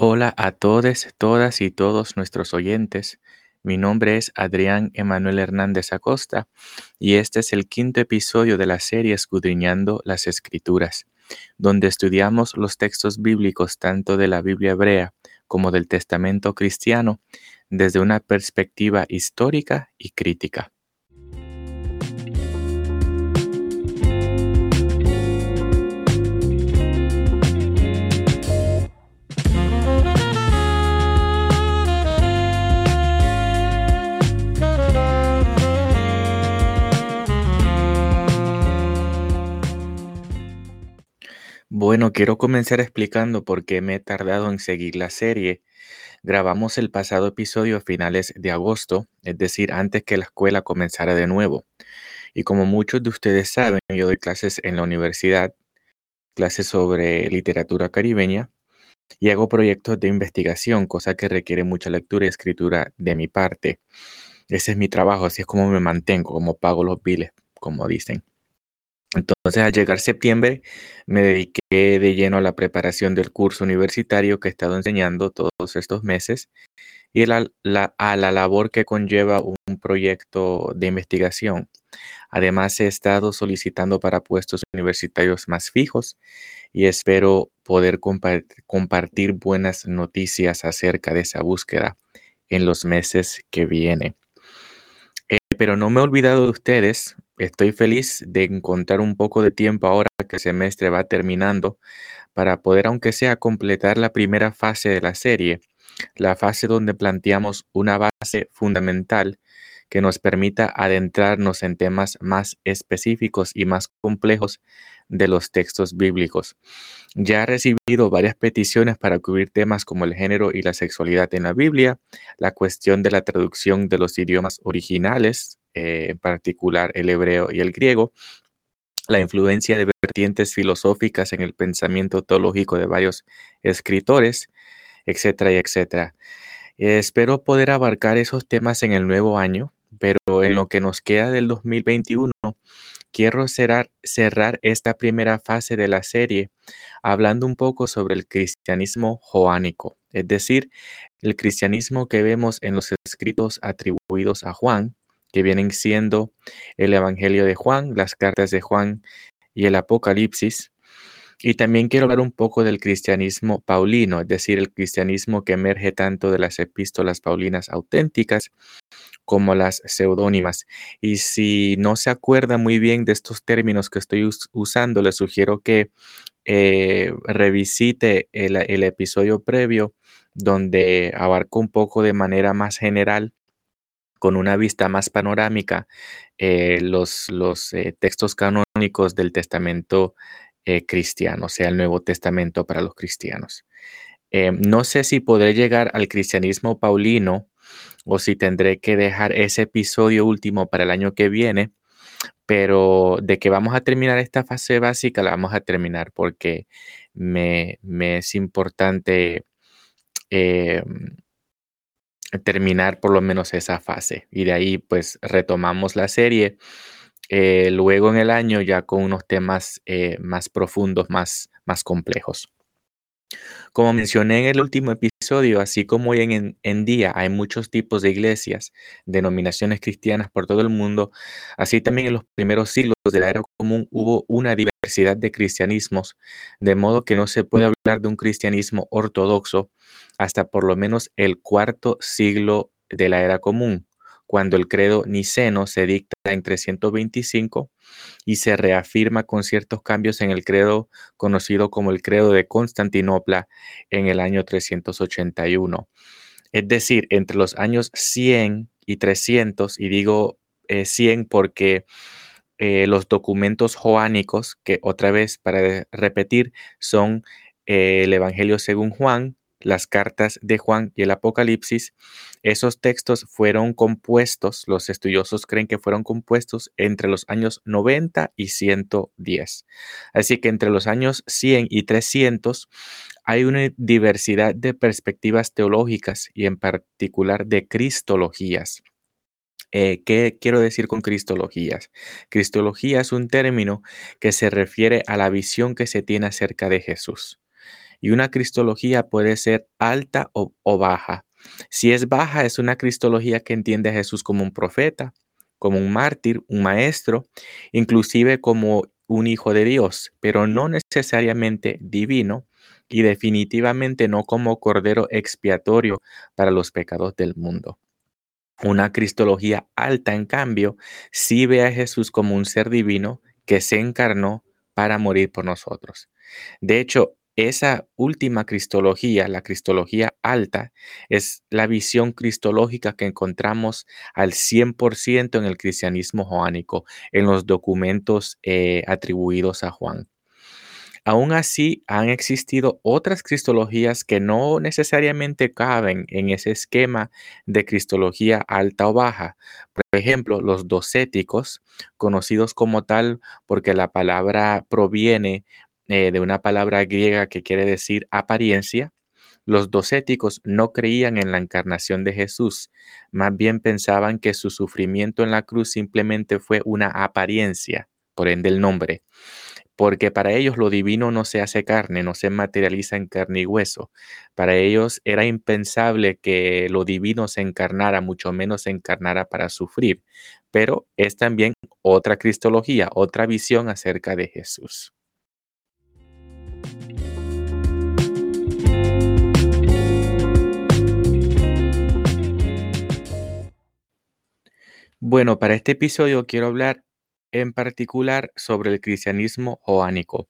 Hola a todos, todas y todos nuestros oyentes. Mi nombre es Adrián Emanuel Hernández Acosta y este es el quinto episodio de la serie Escudriñando las Escrituras, donde estudiamos los textos bíblicos tanto de la Biblia hebrea como del Testamento cristiano desde una perspectiva histórica y crítica. Bueno, quiero comenzar explicando por qué me he tardado en seguir la serie. Grabamos el pasado episodio a finales de agosto, es decir, antes que la escuela comenzara de nuevo. Y como muchos de ustedes saben, yo doy clases en la universidad, clases sobre literatura caribeña, y hago proyectos de investigación, cosa que requiere mucha lectura y escritura de mi parte. Ese es mi trabajo, así es como me mantengo, como pago los biles, como dicen. Entonces, al llegar septiembre, me dediqué de lleno a la preparación del curso universitario que he estado enseñando todos estos meses y a la labor que conlleva un proyecto de investigación. Además, he estado solicitando para puestos universitarios más fijos y espero poder compartir buenas noticias acerca de esa búsqueda en los meses que vienen. Eh, pero no me he olvidado de ustedes. Estoy feliz de encontrar un poco de tiempo ahora que el semestre va terminando para poder, aunque sea, completar la primera fase de la serie, la fase donde planteamos una base fundamental que nos permita adentrarnos en temas más específicos y más complejos de los textos bíblicos. Ya he recibido varias peticiones para cubrir temas como el género y la sexualidad en la Biblia, la cuestión de la traducción de los idiomas originales, eh, en particular el hebreo y el griego, la influencia de vertientes filosóficas en el pensamiento teológico de varios escritores, etcétera, y etcétera. espero poder abarcar esos temas en el nuevo año pero en lo que nos queda del 2021, quiero cerrar, cerrar esta primera fase de la serie hablando un poco sobre el cristianismo joánico, es decir, el cristianismo que vemos en los escritos atribuidos a Juan, que vienen siendo el Evangelio de Juan, las cartas de Juan y el Apocalipsis. Y también quiero hablar un poco del cristianismo paulino, es decir, el cristianismo que emerge tanto de las epístolas paulinas auténticas como las seudónimas. Y si no se acuerda muy bien de estos términos que estoy usando, le sugiero que eh, revisite el, episodio previo donde abarco un poco de manera más general con una vista más panorámica eh, los, los eh, textos canónicos del Testamento cristiano, o sea, el Nuevo Testamento para los cristianos. no sé si podré llegar al cristianismo paulino o si tendré que dejar ese episodio último para el año que viene, pero de que vamos a terminar esta fase básica, la vamos a terminar porque me, es importante em, terminar por lo menos esa fase y de ahí pues retomamos la serie. Eh, luego en el año ya con unos temas eh, más profundos, más, más complejos. Como mencioné en el último episodio, así como hoy en, en, día hay muchos tipos de iglesias, denominaciones cristianas por todo el mundo, así también en los primeros siglos de la era común hubo una diversidad de cristianismos, de modo que no se puede hablar de un cristianismo ortodoxo hasta por lo menos el cuarto siglo de la era común cuando el credo niceno se dicta en 325 y se reafirma con ciertos cambios en el credo conocido como el credo de Constantinopla en el año 381. Es decir, entre los años 100 y 300, y digo 100 eh, porque eh, los documentos joánicos, que otra vez para repetir, son eh, el Evangelio según Juan, las cartas de Juan y el Apocalipsis, esos textos fueron compuestos, los estudiosos creen que fueron compuestos entre los años 90 y 110. Así que entre los años 100 y 300 hay una diversidad de perspectivas teológicas y en particular de cristologías. Eh, ¿Qué quiero decir con cristologías? Cristología es un término que se refiere a la visión que se tiene acerca de Jesús. Y una cristología puede ser alta o, baja. Si es baja, es una cristología que entiende a Jesús como un profeta, como un mártir, un maestro, inclusive como un hijo de Dios, pero no necesariamente divino y definitivamente no como cordero expiatorio para los pecados del mundo. Una cristología alta, en cambio, sí ve a Jesús como un ser divino que se encarnó para morir por nosotros. De hecho, esa última cristología, la cristología alta, es la visión cristológica que encontramos al 100% en el cristianismo joánico, en los documentos eh, atribuidos a Juan. Aún así, han existido otras cristologías que no necesariamente caben en ese esquema de cristología alta o baja. Por ejemplo, los docéticos, conocidos como tal porque la palabra proviene eh, de una palabra griega que quiere decir apariencia, los docéticos no creían en la encarnación de Jesús, más bien pensaban que su sufrimiento en la cruz simplemente fue una apariencia, por ende el nombre, porque para ellos lo divino no se hace carne, no se materializa en carne y hueso. Para ellos era impensable que lo divino se encarnara, mucho menos se encarnara para sufrir, pero es también otra cristología, otra visión acerca de Jesús. Bueno, para este episodio quiero hablar en particular sobre el cristianismo joánico,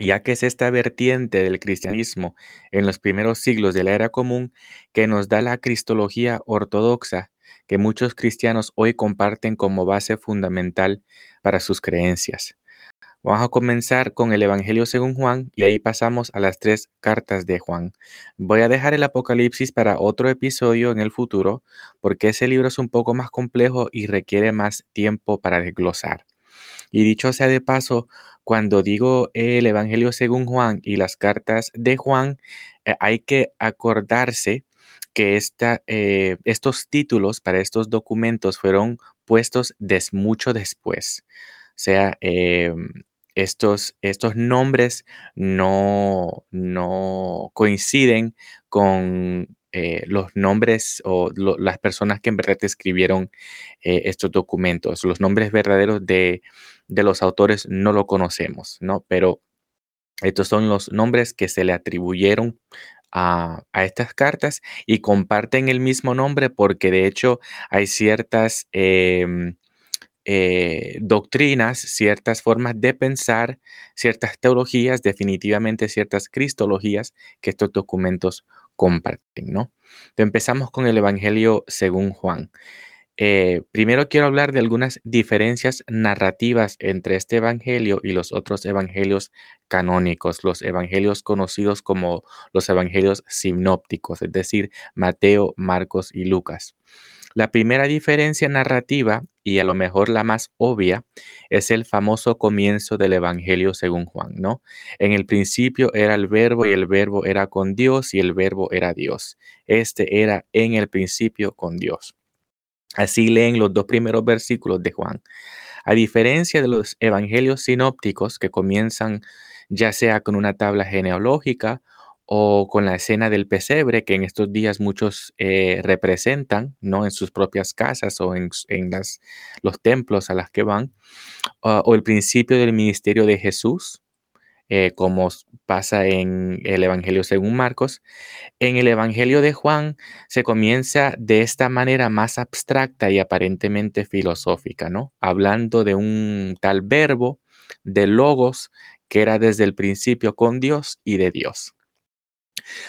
ya que es esta vertiente del cristianismo en los primeros siglos de la era común que nos da la cristología ortodoxa que muchos cristianos hoy comparten como base fundamental para sus creencias. Vamos a comenzar con el Evangelio según Juan y ahí pasamos a las tres cartas de Juan. Voy a dejar el Apocalipsis para otro episodio en el futuro porque ese libro es un poco más complejo y requiere más tiempo para desglosar. Y dicho sea de paso, cuando digo el Evangelio según Juan y las cartas de Juan, eh, hay que acordarse que eh, estos títulos para estos documentos fueron puestos des, mucho después. O sea, em, estos, estos nombres no, no coinciden con eh, los nombres o las personas que en verdad escribieron eh, estos documentos. Los nombres verdaderos de, los autores no lo conocemos, ¿no? Pero estos son los nombres que se le atribuyeron a, estas cartas y comparten el mismo nombre porque de hecho hay ciertas em, eh, doctrinas, ciertas formas de pensar, ciertas teologías, definitivamente ciertas cristologías que estos documentos comparten, ¿no? empezamos con el Evangelio según Juan. Eh, primero quiero hablar de algunas diferencias narrativas entre este Evangelio y los otros Evangelios canónicos, los Evangelios conocidos como los Evangelios sinópticos, es decir, Mateo, Marcos y Lucas. La primera diferencia narrativa, y a lo mejor la más obvia, es el famoso comienzo del Evangelio según Juan, ¿no? En el principio era el verbo y el verbo era con Dios y el verbo era Dios. Este era en el principio con Dios. Así leen los dos primeros versículos de Juan. A diferencia de los evangelios sinópticos que comienzan ya sea con una tabla genealógica o con la escena del pesebre que en estos días muchos eh, representan, ¿no? En sus propias casas o en, las, los templos a las que van, o el principio del ministerio de Jesús, eh, como pasa en el Evangelio según Marcos. En el Evangelio de Juan se comienza de esta manera más abstracta y aparentemente filosófica, ¿no? Hablando de un tal verbo, de logos, que era desde el principio con Dios y de Dios.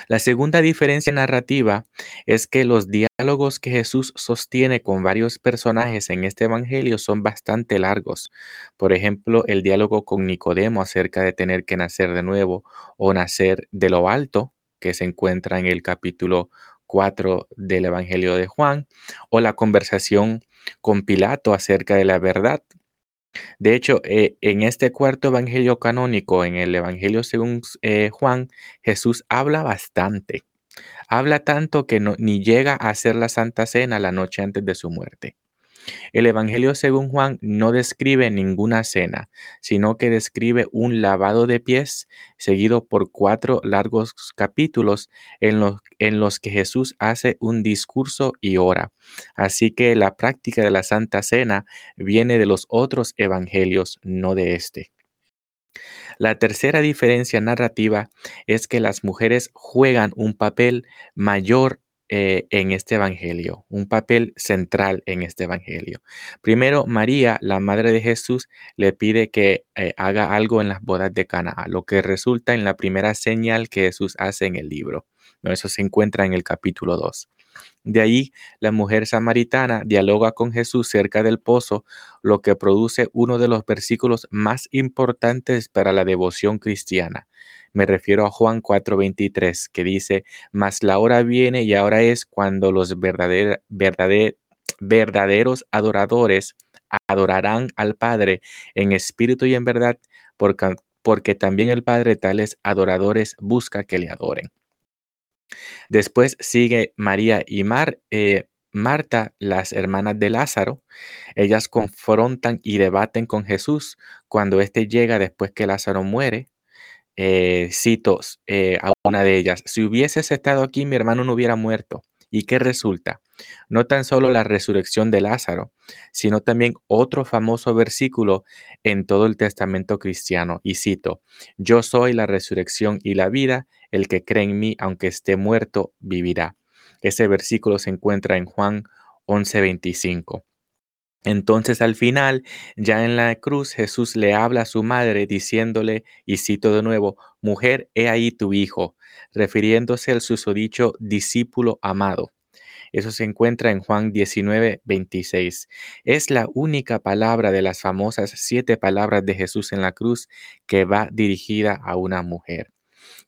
La segunda diferencia narrativa es que los diálogos que Jesús sostiene con varios personajes en este Evangelio son bastante largos. Por ejemplo, el diálogo con Nicodemo acerca de tener que nacer de nuevo o nacer de lo alto, que se encuentra en el capítulo 4 del Evangelio de Juan, o la conversación con Pilato acerca de la verdad, de hecho, eh, en este cuarto evangelio canónico, en el evangelio según eh, Juan, Jesús habla bastante. Habla tanto que no, ni llega a hacer la Santa Cena la noche antes de su muerte. El Evangelio según Juan no describe ninguna cena, sino que describe un lavado de pies seguido por cuatro largos capítulos en los, en los que Jesús hace un discurso y ora. Así que la práctica de la Santa Cena viene de los otros evangelios, no de este. La tercera diferencia narrativa es que las mujeres juegan un papel mayor eh, en este evangelio, un papel central en este evangelio. Primero, María, la madre de Jesús, le pide que eh, haga algo en las bodas de Cana, lo que resulta en la primera señal que Jesús hace en el libro. Eso se encuentra en el capítulo 2. De ahí, la mujer samaritana dialoga con Jesús cerca del pozo, lo que produce uno de los versículos más importantes para la devoción cristiana. Me refiero a Juan 4:23, que dice, mas la hora viene y ahora es cuando los verdaderos adoradores adorarán al Padre en espíritu y en verdad, porque también el Padre tales adoradores busca que le adoren. Después sigue María y Mar, eh, Marta, las hermanas de Lázaro. Ellas confrontan y debaten con Jesús cuando éste llega después que Lázaro muere eh, cito eh, a una de ellas, si hubieses estado aquí, mi hermano no hubiera muerto. ¿Y qué resulta? No tan solo la resurrección de Lázaro, sino también otro famoso versículo en todo el Testamento cristiano. Y cito, yo soy la resurrección y la vida, el que cree en mí, aunque esté muerto, vivirá. Ese versículo se encuentra en Juan 11:25. Entonces al final, ya en la cruz, Jesús le habla a su madre diciéndole, y cito de nuevo, mujer, he ahí tu hijo, refiriéndose al susodicho discípulo amado. Eso se encuentra en Juan 19, 26. Es la única palabra de las famosas siete palabras de Jesús en la cruz que va dirigida a una mujer.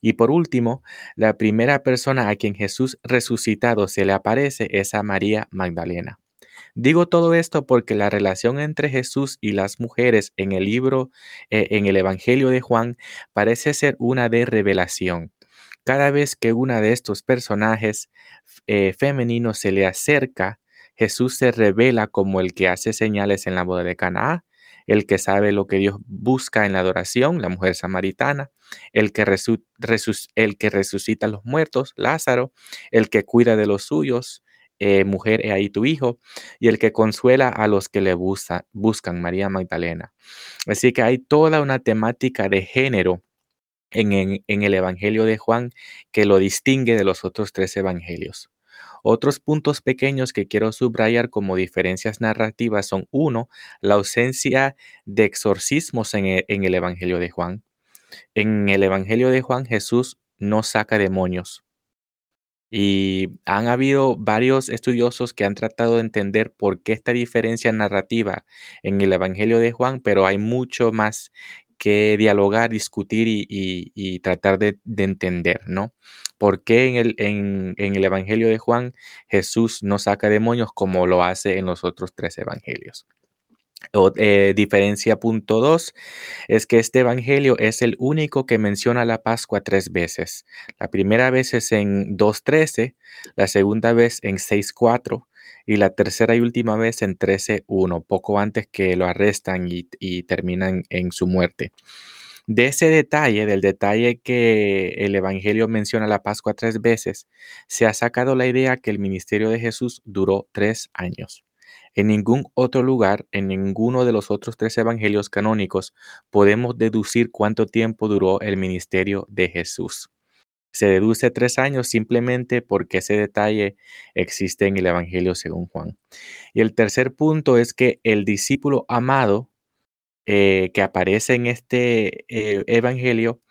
Y por último, la primera persona a quien Jesús resucitado se le aparece es a María Magdalena. Digo todo esto porque la relación entre Jesús y las mujeres en el libro, eh, en el Evangelio de Juan, parece ser una de revelación. Cada vez que una de estos personajes eh, femeninos se le acerca, Jesús se revela como el que hace señales en la boda de Canaá, el que sabe lo que Dios busca en la adoración, la mujer samaritana, el que, el que resucita a los muertos, Lázaro, el que cuida de los suyos, eh, mujer, he ahí tu hijo, y el que consuela a los que le buscan, María Magdalena. Así que hay toda una temática de género en, el Evangelio de Juan que lo distingue de los otros tres evangelios. Otros puntos pequeños que quiero subrayar como diferencias narrativas son, uno, la ausencia de exorcismos en e, en el Evangelio de Juan. En el Evangelio de Juan Jesús no saca demonios. Y han habido varios estudiosos que han tratado de entender por qué esta diferencia narrativa en el Evangelio de Juan, pero hay mucho más que dialogar, discutir y, tratar de, entender, ¿no? ¿Por qué en el, en el Evangelio de Juan Jesús no saca demonios como lo hace en los otros tres evangelios? Eh, diferencia punto dos es que este evangelio es el único que menciona la Pascua tres veces. La primera vez es en 2.13, la segunda vez en 6.4 y la tercera y última vez en 13.1, poco antes que lo arrestan y terminan en su muerte. De ese detalle, del detalle que el Evangelio menciona la Pascua tres veces, se ha sacado la idea que el ministerio de Jesús duró tres años. En ningún otro lugar, en ninguno de los otros tres evangelios canónicos, podemos deducir cuánto tiempo duró el ministerio de Jesús. Se deduce tres años simplemente porque ese detalle existe en el Evangelio según Juan. Y el tercer punto es que el discípulo amado eh, que aparece en este eh, Evangelio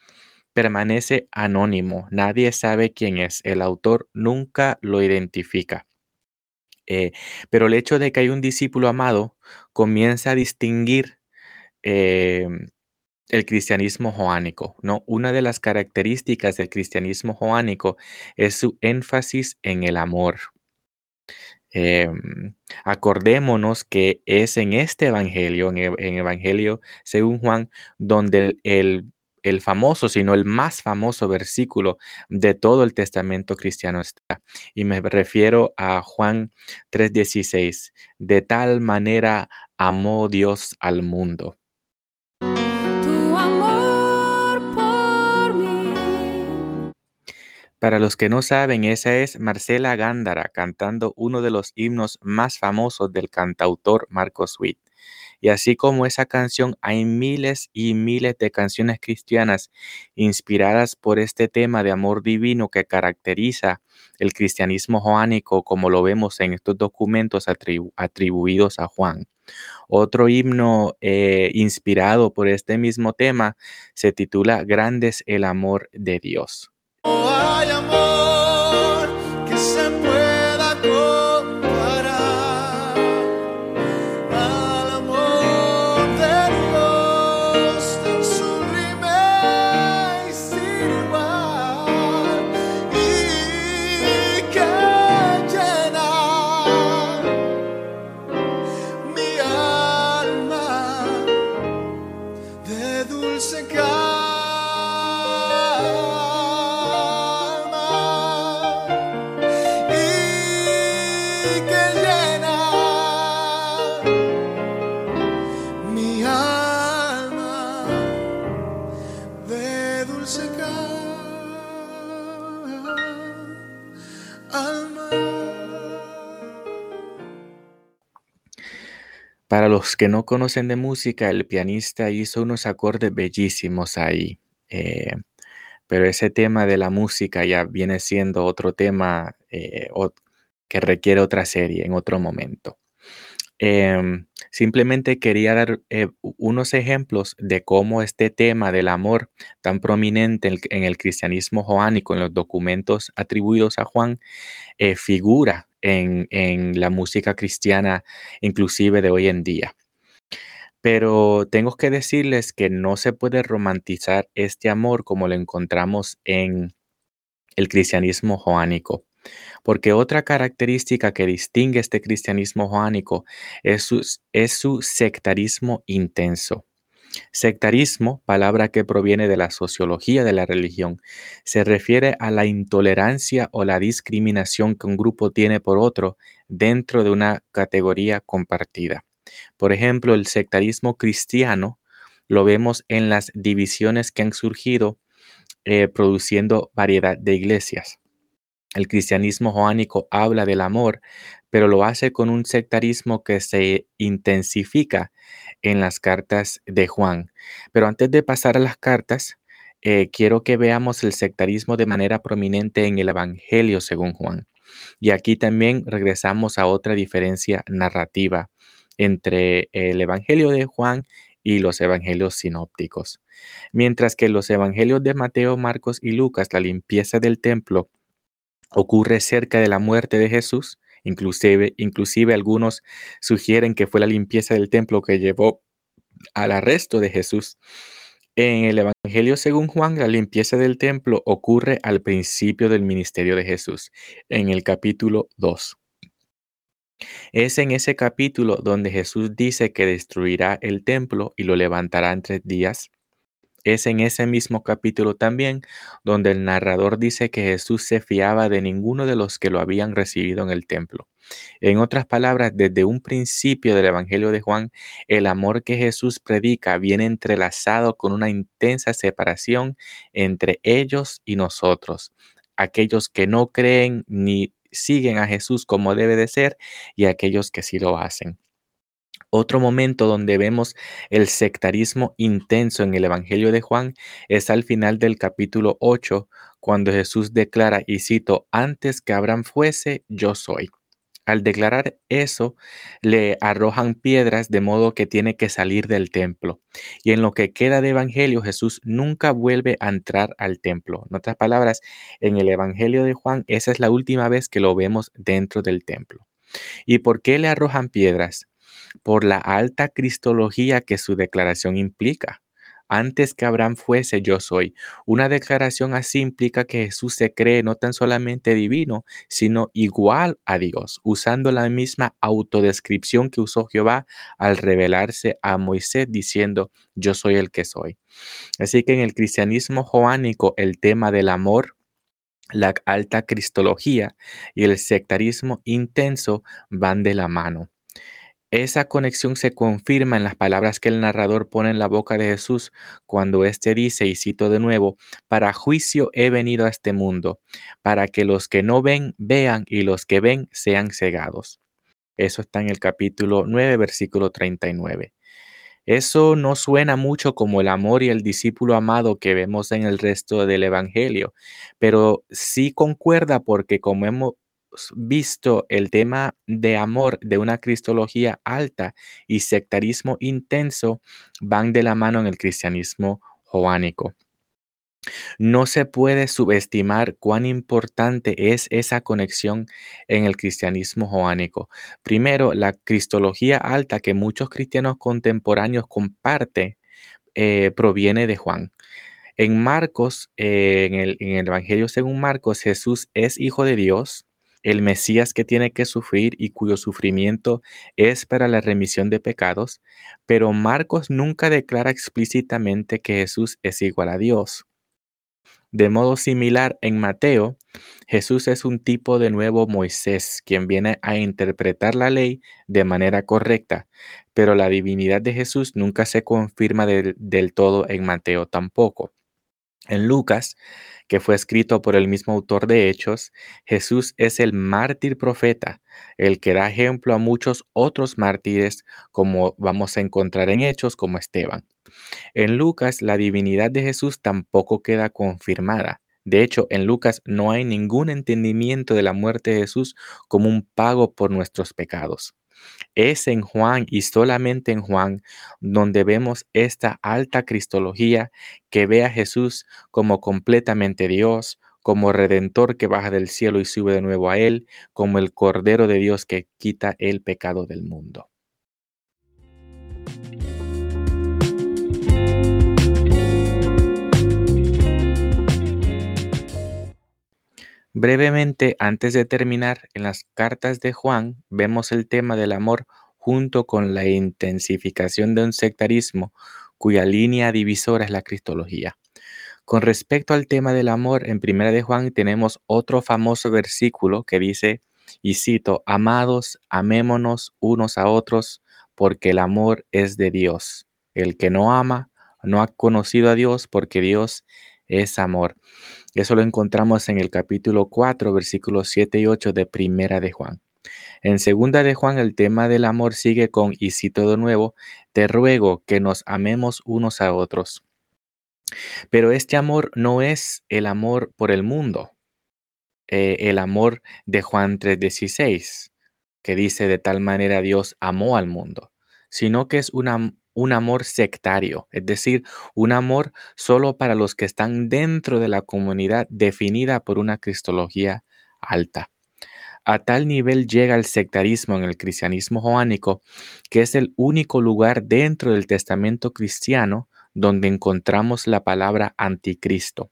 permanece anónimo. Nadie sabe quién es. El autor nunca lo identifica. Eh, pero el hecho de que hay un discípulo amado comienza a distinguir el cristianismo joánico, ¿no? Una de las características del cristianismo joánico es su énfasis en el amor. Em, acordémonos que es en este evangelio, en el Evangelio según Juan, donde el, el famoso, sino el más famoso versículo de todo el testamento cristiano está. Y me refiero a Juan 3:16. De tal manera amó Dios al mundo. Para los que no saben, esa es Marcela Gándara cantando uno de los himnos más famosos del cantautor Marcos Witt. Y así como esa canción, hay miles y miles de canciones cristianas inspiradas por este tema de amor divino que caracteriza el cristianismo joánico, como lo vemos en estos documentos atribuidos a Juan. Otro himno eh, inspirado por este mismo tema se titula Grandes el amor de Dios. Hay Para los que no conocen de música, el pianista hizo unos acordes bellísimos ahí. eh, pero ese tema de la música ya viene siendo otro tema eh, o- que requiere otra serie en otro momento. Em, simplemente quería dar eh, unos ejemplos de cómo este tema del amor tan prominente en el, en el cristianismo joánico, en los documentos atribuidos a Juan, figura en, la música cristiana, inclusive de hoy en día. Pero tengo que decirles que no se puede romantizar este amor como lo encontramos en el cristianismo joánico. Porque otra característica que distingue este cristianismo joánico es su, es su sectarismo intenso. Sectarismo, palabra que proviene de la sociología de la religión, se refiere a la intolerancia o la discriminación que un grupo tiene por otro dentro de una categoría compartida. Por ejemplo, el sectarismo cristiano lo vemos en las divisiones que han surgido eh, produciendo variedad de iglesias. El cristianismo joánico habla del amor, pero lo hace con un sectarismo que se intensifica en las cartas de Juan. Pero antes de pasar a las cartas, eh, quiero que veamos el sectarismo de manera prominente en el Evangelio según Juan. Y aquí también regresamos a otra diferencia narrativa entre el Evangelio de Juan y los Evangelios sinópticos. Mientras que los Evangelios de Mateo, Marcos y Lucas, la limpieza del templo ocurre cerca de la muerte de Jesús. Inclusive, inclusive algunos sugieren que fue la limpieza del templo que llevó al arresto de Jesús. En el Evangelio según Juan, la limpieza del templo ocurre al principio del ministerio de Jesús, en el capítulo 2. Es en ese capítulo donde Jesús dice que destruirá el templo y lo levantará en tres días. Es en ese mismo capítulo también donde el narrador dice que Jesús se fiaba de ninguno de los que lo habían recibido en el templo. En otras palabras, desde un principio del Evangelio de Juan, el amor que Jesús predica viene entrelazado con una intensa separación entre ellos y nosotros, aquellos que no creen ni siguen a Jesús como debe de ser y aquellos que sí lo hacen. Otro momento donde vemos el sectarismo intenso en el Evangelio de Juan es al final del capítulo 8, cuando Jesús declara, y cito, antes que Abraham fuese, yo soy. Al declarar eso, le arrojan piedras de modo que tiene que salir del templo. Y en lo que queda de Evangelio, Jesús nunca vuelve a entrar al templo. En otras palabras, en el Evangelio de Juan, esa es la última vez que lo vemos dentro del templo. ¿Y por qué le arrojan piedras? Por la alta cristología que su declaración implica. antes que Abraham fuese, yo soy. Una declaración así implica que Jesús se cree no tan solamente divino, sino igual a Dios, usando la misma autodescripción que usó Jehová al revelarse a Moisés diciendo, yo soy el que soy. Así que en el cristianismo joánico el tema del amor la alta cristología y el sectarismo intenso van de la mano. Esa conexión se confirma en las palabras que el narrador pone en la boca de Jesús cuando éste dice, y cito de nuevo, para juicio he venido a este mundo, para que los que no ven vean y los que ven sean cegados. Eso está en el capítulo 9, versículo 39. Eso no suena mucho como el amor y el discípulo amado que vemos en el resto del Evangelio, pero sí concuerda porque como hemos visto el tema de amor de una cristología alta y sectarismo intenso van de la mano en el cristianismo joánico. No se puede subestimar cuán importante es esa conexión en el cristianismo joánico. Primero, la cristología alta que muchos cristianos contemporáneos comparten eh, proviene de Juan. En Marcos, eh, en, el, en el Evangelio según Marcos, Jesús es hijo de Dios, el Mesías que tiene que sufrir y cuyo sufrimiento es para la remisión de pecados, pero Marcos nunca declara explícitamente que Jesús es igual a Dios. De modo similar, en Mateo, Jesús es un tipo de nuevo Moisés, quien viene a interpretar la ley de manera correcta, pero la divinidad de Jesús nunca se confirma del, del todo en Mateo tampoco. En Lucas, que fue escrito por el mismo autor de Hechos, Jesús es el mártir profeta, el que da ejemplo a muchos otros mártires, como vamos a encontrar en Hechos, como Esteban. En Lucas, la divinidad de Jesús tampoco queda confirmada. De hecho, en Lucas no hay ningún entendimiento de la muerte de Jesús como un pago por nuestros pecados. Es en Juan y solamente en Juan donde vemos esta alta cristología que ve a Jesús como completamente Dios, como redentor que baja del cielo y sube de nuevo a Él, como el Cordero de Dios que quita el pecado del mundo. Brevemente, antes de terminar, en las cartas de Juan vemos el tema del amor junto con la intensificación de un sectarismo cuya línea divisora es la cristología. Con respecto al tema del amor, en Primera de Juan tenemos otro famoso versículo que dice, y cito, amados, amémonos unos a otros, porque el amor es de Dios. El que no ama no ha conocido a Dios, porque Dios es amor. Eso lo encontramos en el capítulo 4, versículos 7 y 8 de Primera de Juan. En Segunda de Juan el tema del amor sigue con, y cito de nuevo, te ruego que nos amemos unos a otros. Pero este amor no es el amor por el mundo, eh, el amor de Juan 3:16, que dice de tal manera Dios amó al mundo, sino que es una, un amor sectario, es decir, un amor solo para los que están dentro de la comunidad definida por una cristología alta. A tal nivel llega el sectarismo en el cristianismo joánico, que es el único lugar dentro del testamento cristiano donde encontramos la palabra anticristo.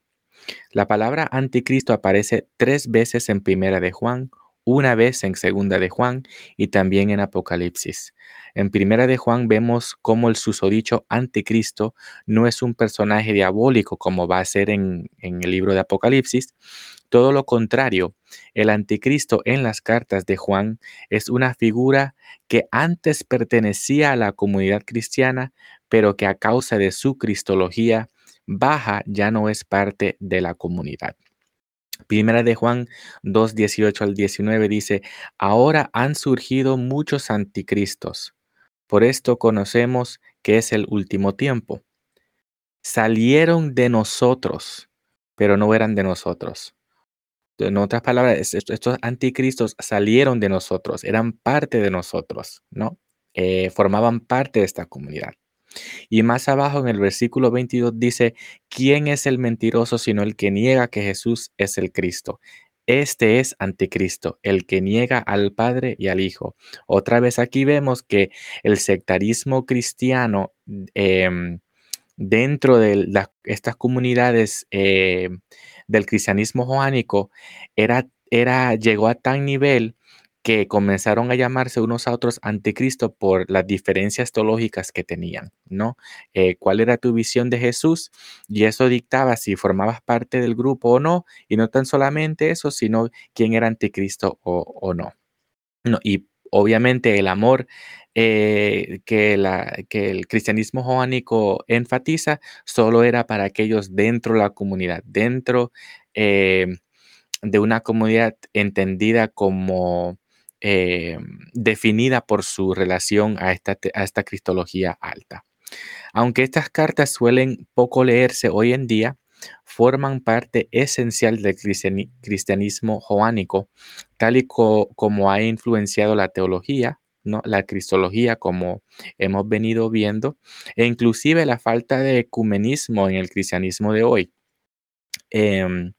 La palabra anticristo aparece tres veces en Primera de Juan, una vez en Segunda de Juan y también en Apocalipsis. En Primera de Juan vemos cómo el susodicho anticristo no es un personaje diabólico como va a ser en, en el libro de Apocalipsis. Todo lo contrario, el anticristo en las cartas de Juan es una figura que antes pertenecía a la comunidad cristiana, pero que a causa de su cristología baja ya no es parte de la comunidad. Primera de Juan 2, 18 al 19 dice, ahora han surgido muchos anticristos. Por esto conocemos que es el último tiempo. Salieron de nosotros, pero no eran de nosotros. En otras palabras, estos anticristos salieron de nosotros, eran parte de nosotros, ¿no? Eh, formaban parte de esta comunidad. Y más abajo en el versículo 22 dice, ¿quién es el mentiroso sino el que niega que Jesús es el Cristo? Este es anticristo, el que niega al Padre y al Hijo. Otra vez aquí vemos que el sectarismo cristiano em, dentro de estas comunidades eh, del cristianismo joánico era, era, llegó a tal nivel que comenzaron a llamarse unos a otros anticristo por las diferencias teológicas que tenían, ¿no? Eh, ¿Cuál era tu visión de Jesús? Y eso dictaba si formabas parte del grupo o no, y no tan solamente eso, sino quién era anticristo o, no. no. Y obviamente el amor eh, que, la, que el cristianismo joánico enfatiza solo era para aquellos dentro de la comunidad, dentro eh, de una comunidad entendida como eh, definida por su relación a esta, a esta cristología alta. Aunque estas cartas suelen poco leerse hoy en día, forman parte esencial del cristianismo joánico, tal y como ha influenciado la teología, ¿no? la cristología, como hemos venido viendo, e inclusive la falta de ecumenismo en el cristianismo de hoy. Em,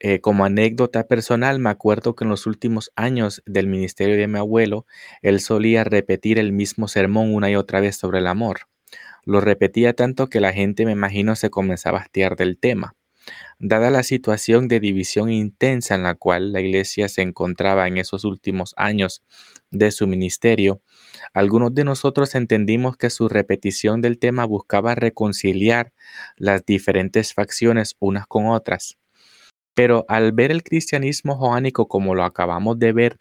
eh, como anécdota personal, me acuerdo que en los últimos años del ministerio de mi abuelo, él solía repetir el mismo sermón una y otra vez sobre el amor. Lo repetía tanto que la gente, me imagino, se comenzaba a hastiar del tema. Dada la situación de división intensa en la cual la iglesia se encontraba en esos últimos años de su ministerio, algunos de nosotros entendimos que su repetición del tema buscaba reconciliar las diferentes facciones unas con otras. Pero al ver el cristianismo joánico como lo acabamos de ver,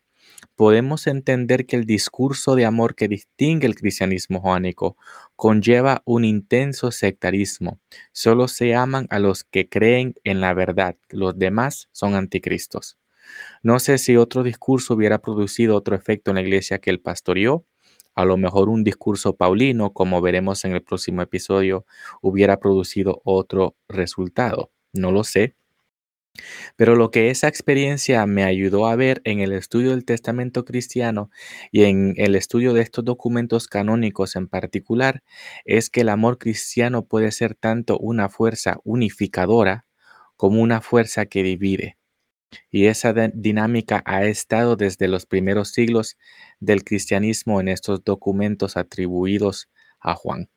podemos entender que el discurso de amor que distingue el cristianismo joánico conlleva un intenso sectarismo. Solo se aman a los que creen en la verdad. Los demás son anticristos. No sé si otro discurso hubiera producido otro efecto en la iglesia que el pastoreó. A lo mejor un discurso paulino, como veremos en el próximo episodio, hubiera producido otro resultado. No lo sé, pero lo que esa experiencia me ayudó a ver en el estudio del Testamento cristiano y en el estudio de estos documentos canónicos en particular es que el amor cristiano puede ser tanto una fuerza unificadora como una fuerza que divide. Y esa dinámica ha estado desde los primeros siglos del cristianismo en estos documentos atribuidos a Juan.